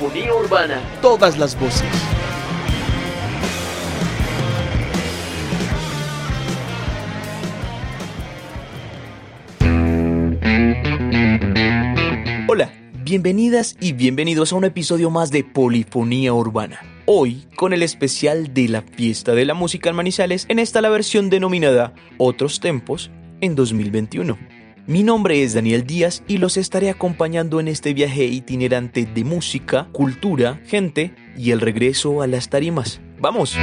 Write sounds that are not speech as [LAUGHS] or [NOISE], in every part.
Polifonía Urbana. Todas las voces. Hola, bienvenidas y bienvenidos a un episodio más de Polifonía Urbana. Hoy con el especial de la fiesta de la música en Manizales, en esta la versión denominada Otros Tempos en 2021. Mi nombre es Daniel Díaz y los estaré acompañando en este viaje itinerante de música, cultura, gente y el regreso a las tarimas. ¡Vamos!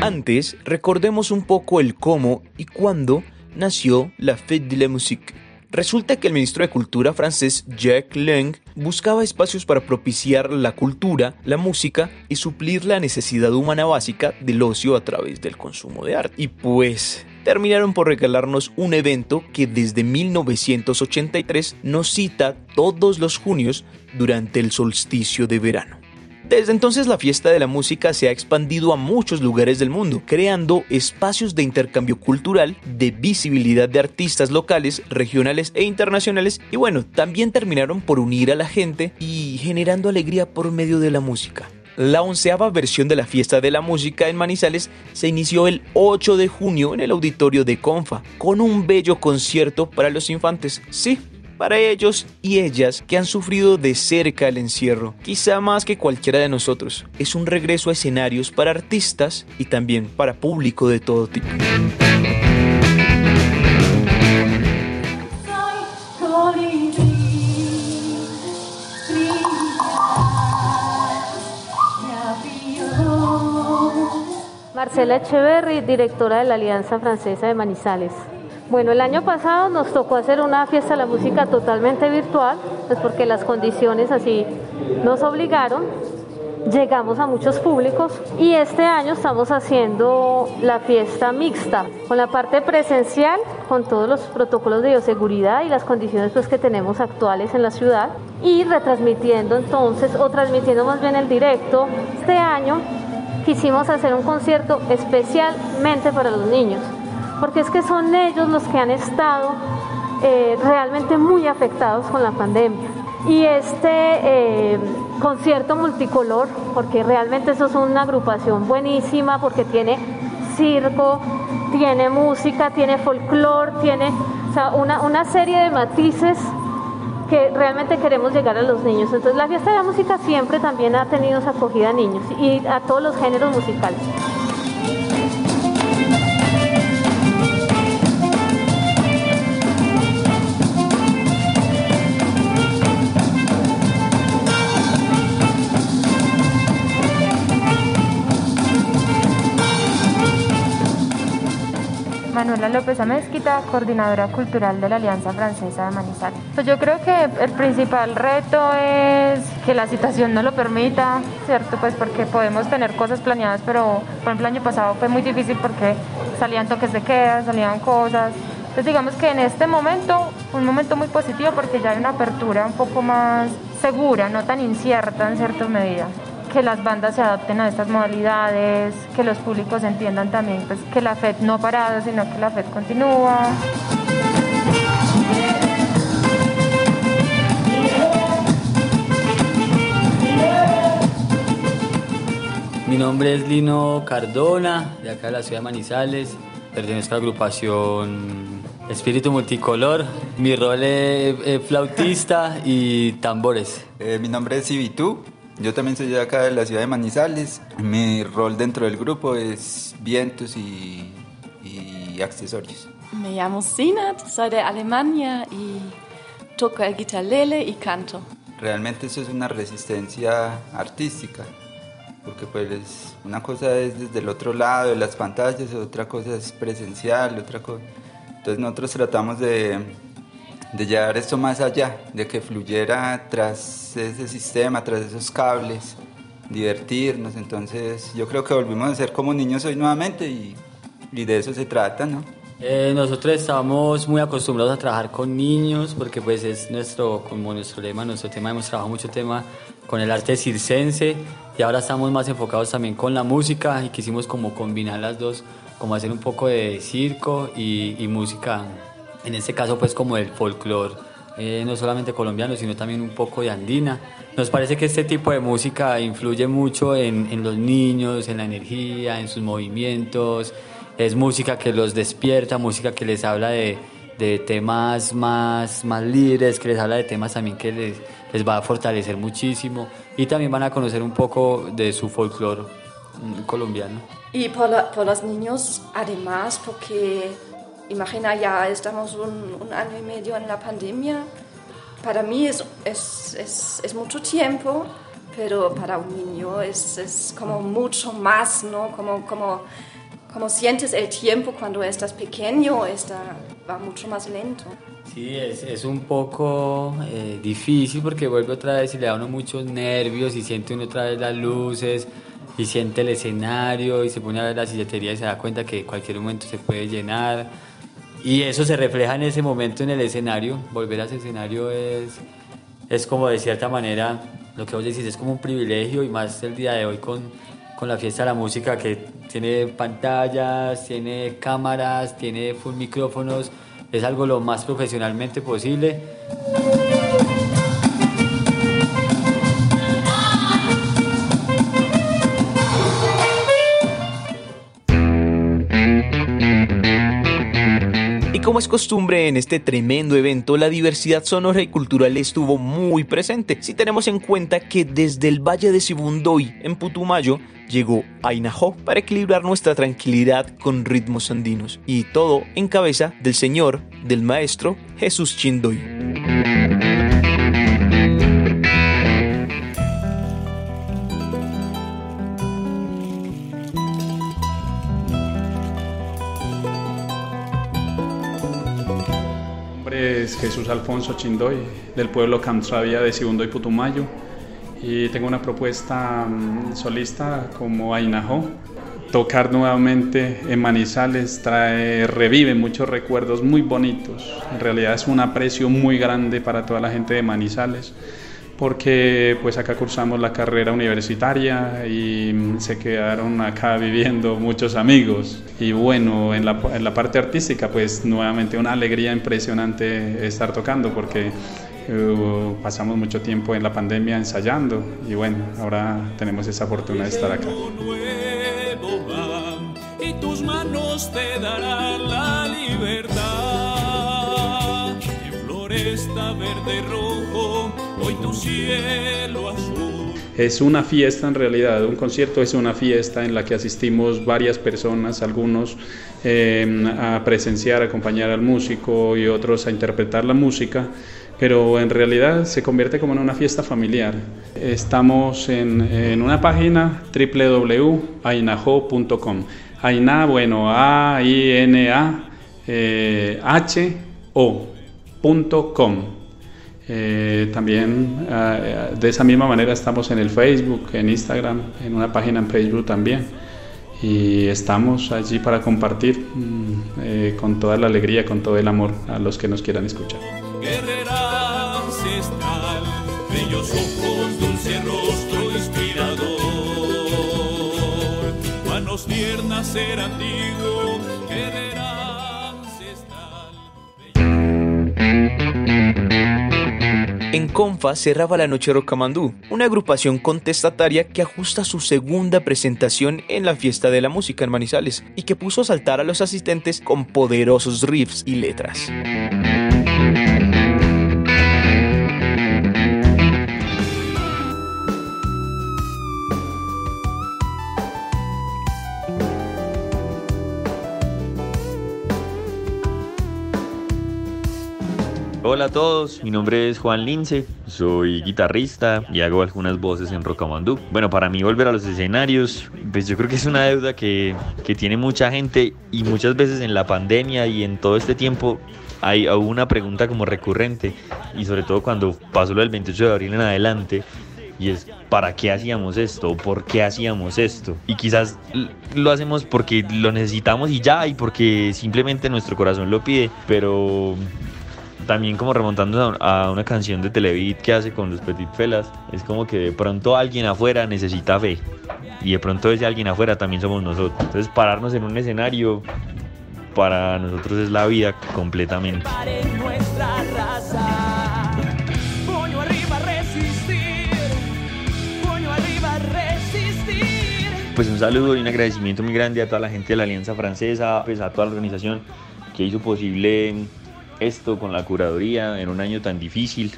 Antes, recordemos un poco el cómo y cuándo nació la Fête de la Musique. Resulta que el ministro de Cultura francés Jacques Lang buscaba espacios para propiciar la cultura, la música y suplir la necesidad humana básica del ocio a través del consumo de arte. Y pues terminaron por regalarnos un evento que desde 1983 nos cita todos los junios durante el solsticio de verano. Desde entonces la fiesta de la música se ha expandido a muchos lugares del mundo, creando espacios de intercambio cultural, de visibilidad de artistas locales, regionales e internacionales y bueno, también terminaron por unir a la gente y generando alegría por medio de la música. La onceava versión de la fiesta de la música en Manizales se inició el 8 de junio en el auditorio de Confa, con un bello concierto para los infantes. Sí, para ellos y ellas que han sufrido de cerca el encierro, quizá más que cualquiera de nosotros. Es un regreso a escenarios para artistas y también para público de todo tipo. Marcela Echeverry, directora de la Alianza Francesa de Manizales. Bueno, el año pasado nos tocó hacer una fiesta de la música totalmente virtual, pues porque las condiciones así nos obligaron. Llegamos a muchos públicos y este año estamos haciendo la fiesta mixta, con la parte presencial, con todos los protocolos de bioseguridad y las condiciones pues, que tenemos actuales en la ciudad, y retransmitiendo entonces, o transmitiendo más bien el directo. Este año quisimos hacer un concierto especialmente para los niños porque es que son ellos los que han estado eh, realmente muy afectados con la pandemia. Y este eh, concierto multicolor, porque realmente eso es una agrupación buenísima, porque tiene circo, tiene música, tiene folclore, tiene una, una serie de matices realmente queremos llegar a los niños. Entonces la fiesta de la música siempre también ha tenido esa acogida a niños y a todos los géneros musicales. Manuela López Amezquita, coordinadora cultural de la Alianza Francesa de Manizales. Pues yo creo que el principal reto es que la situación no lo permita, ¿cierto? Pues porque podemos tener cosas planeadas, pero por ejemplo el año pasado fue muy difícil porque salían toques de queda, salían cosas. Entonces digamos que en este momento, un momento muy positivo porque ya hay una apertura un poco más segura, no tan incierta en ciertas medidas que las bandas se adapten a estas modalidades, que los públicos entiendan también pues, que la FED no ha parado, sino que la FED continúa. Mi nombre es Lino Cardona, de acá de la ciudad de Manizales. Pertenezco a la agrupación Espíritu Multicolor. Mi rol es, flautista y tambores. Eh, mi nombre es Ibitú, yo también soy de acá de la ciudad de Manizales. Mi rol dentro del grupo es vientos y, accesorios. Me llamo Sinat, soy de Alemania y toco el guitarlele y canto. Realmente eso es una resistencia artística, porque pues una cosa es desde el otro lado de las pantallas, otra cosa es presencial, otra cosa... Entonces nosotros tratamos de de llevar esto más allá, de que fluyera tras ese sistema, tras esos cables, divertirnos. Entonces yo creo que volvimos a ser como niños hoy nuevamente y, y de eso se trata, ¿no? Eh, nosotros estamos muy acostumbrados a trabajar con niños porque pues es nuestro, como nuestro lema, nuestro tema, hemos trabajado mucho tema con el arte circense y ahora estamos más enfocados también con la música y quisimos como combinar las dos, como hacer un poco de circo y, y música en este caso pues como el folclore eh, no solamente colombiano, sino también un poco de andina. Nos parece que este tipo de música influye mucho en, en los niños, en la energía, en sus movimientos. Es música que los despierta, música que les habla de, de temas más, más libres, que les habla de temas también que les, les va a fortalecer muchísimo y también van a conocer un poco de su folclore mm, colombiano. Y por, la, por, los niños, además, porque imagina, ya estamos un, un, año y medio en la pandemia. Para mí es, es, es, es mucho tiempo, pero para un niño es, como mucho más, ¿no? Como, como, como sientes el tiempo cuando estás pequeño, está, va mucho más lento. Sí, es, es un poco eh, difícil porque vuelve otra vez y le da uno muchos nervios y siente uno otra vez las luces y siente el escenario y se pone a ver la silletería y se da cuenta que cualquier momento se puede llenar. Y eso se refleja en ese momento en el escenario. Volver a ese escenario es, es como de cierta manera, lo que vos decís, es como un privilegio y más el día de hoy con, con la fiesta de la música que tiene pantallas, tiene cámaras, tiene full micrófonos. Es algo lo más profesionalmente posible. Como es costumbre en este tremendo evento, la diversidad sonora y cultural estuvo muy presente. Si tenemos en cuenta que desde el Valle de Sibundoy, en Putumayo, llegó Ainajó para equilibrar nuestra tranquilidad con ritmos andinos. Y todo en cabeza del señor, del maestro Jesús Chindoy. Jesús Alfonso Chindoy, del pueblo Camtravia de Segundo y Putumayo. Y tengo una propuesta solista como Ainajó. Tocar nuevamente en Manizales trae, revive muchos recuerdos muy bonitos. En realidad es un aprecio muy grande para toda la gente de Manizales porque pues acá cursamos la carrera universitaria y se quedaron acá [LAUGHS] viviendo muchos amigos. Y bueno, en la, en la parte artística pues nuevamente una alegría impresionante estar tocando porque uh, pasamos mucho tiempo en la pandemia ensayando y bueno, ahora tenemos esa fortuna de estar acá. Y tus manos te darán la libertad. En floresta verde tu Es una fiesta en realidad, un concierto es una fiesta en la que asistimos varias personas, algunos eh, a presenciar, acompañar al músico y otros a interpretar la música, pero en realidad se convierte como en una fiesta familiar. Estamos en, una página www.ainajo.com. Aina, bueno, A-I-N-A, eh, también eh, de esa misma manera estamos en el Facebook, en Instagram, en una página en Facebook también. Y estamos allí para compartir mm, eh, con toda la alegría, con todo el amor a los que nos quieran escuchar. Guerrera ancestral, bellos ojos, dulce rostro inspirador, manos Confa cerraba la noche Rocamandú, una agrupación contestataria que ajusta su segunda presentación en la fiesta de la música en Manizales y que puso a saltar a los asistentes con poderosos riffs y letras. Hola a todos, mi nombre es Juan Lince, soy guitarrista y hago algunas voces en Rocamandú. Bueno, para mí volver a los escenarios, pues yo creo que es una deuda que, que tiene mucha gente y muchas veces en la pandemia y en todo este tiempo hay una pregunta como recurrente y sobre todo cuando pasó lo del 28 de abril en adelante y es ¿para qué hacíamos esto? ¿Por qué hacíamos esto? Y quizás lo hacemos porque lo necesitamos y ya y porque simplemente nuestro corazón lo pide, pero también como remontando a una canción de Televit que hace con los Petit Felas, es como que de pronto alguien afuera necesita fe y de pronto ese alguien afuera también somos nosotros. Entonces pararnos en un escenario para nosotros es la vida completamente. Pues un saludo y un agradecimiento muy grande a toda la gente de la Alianza Francesa, pues a toda la organización que hizo posible esto con la curaduría en un año tan difícil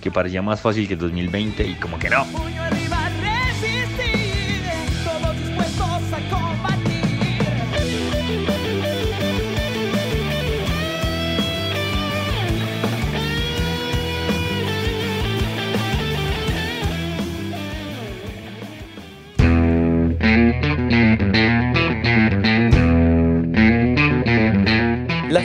que parecía más fácil que el 2020 y como que no.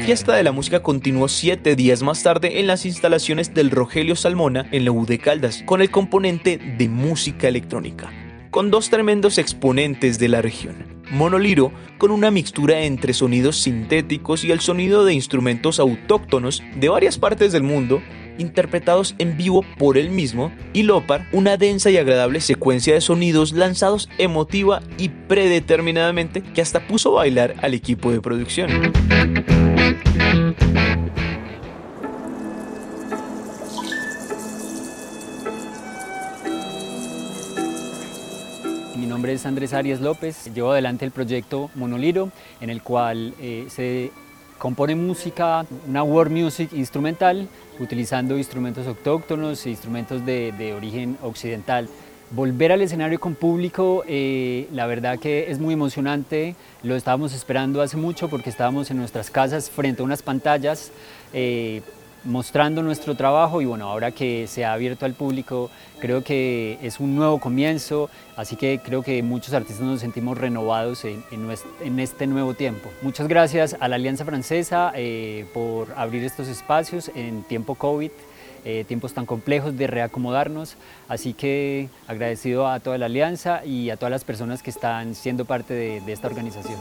Fiesta de la música continuó siete días más tarde en las instalaciones del Rogelio Salmona en la U de Caldas, con el componente de música electrónica, con dos tremendos exponentes de la región. Monoliro, con una mixtura entre sonidos sintéticos y el sonido de instrumentos autóctonos de varias partes del mundo, interpretados en vivo por él mismo, y Lopar, una densa y agradable secuencia de sonidos lanzados emotiva y predeterminadamente que hasta puso a bailar al equipo de producción. Mi nombre es Andrés Arias López, llevo adelante el proyecto Monoliro, en el cual eh, se compone música, una world music instrumental, utilizando instrumentos autóctonos e instrumentos de, de origen occidental. Volver al escenario con público, eh, la verdad que es muy emocionante, lo estábamos esperando hace mucho porque estábamos en nuestras casas frente a unas pantallas eh, mostrando nuestro trabajo y bueno, ahora que se ha abierto al público, creo que es un nuevo comienzo, así que creo que muchos artistas nos sentimos renovados en, este nuevo tiempo. Muchas gracias a la Alianza Francesa eh, por abrir estos espacios en tiempo COVID. Eh, tiempos tan complejos de reacomodarnos, así que agradecido a toda la alianza y a todas las personas que están siendo parte de, de esta organización.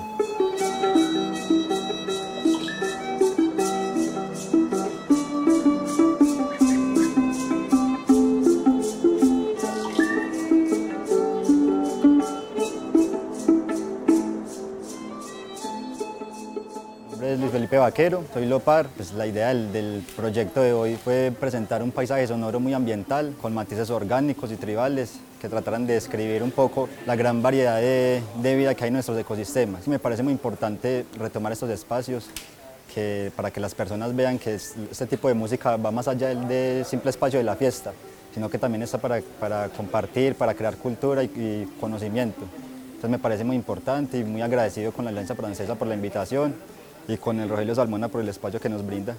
Felipe Vaquero, soy Lopar. Pues la idea del, del, proyecto de hoy fue presentar un paisaje sonoro muy ambiental, con matices orgánicos y tribales, que trataran de describir un poco la gran variedad de, de vida que hay en nuestros ecosistemas. Me parece muy importante retomar estos espacios que, para que las personas vean que es, este tipo de música va más allá del, del, simple espacio de la fiesta, sino que también está para, para compartir, para crear cultura y, y conocimiento. Entonces me parece muy importante y muy agradecido con la Alianza Francesa por la invitación y con el Rogelio Salmona por el espacio que nos brinda.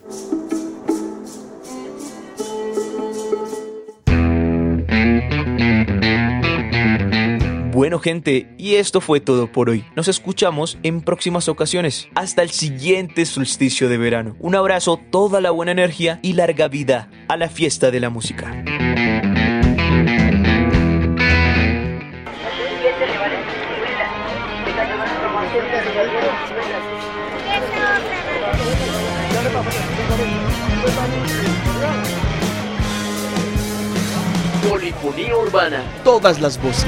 Bueno gente, y esto fue todo por hoy. Nos escuchamos en próximas ocasiones. Hasta el siguiente solsticio de verano. Un abrazo, toda la buena energía y larga vida a la fiesta de la música. Polifonía urbana. Todas las voces.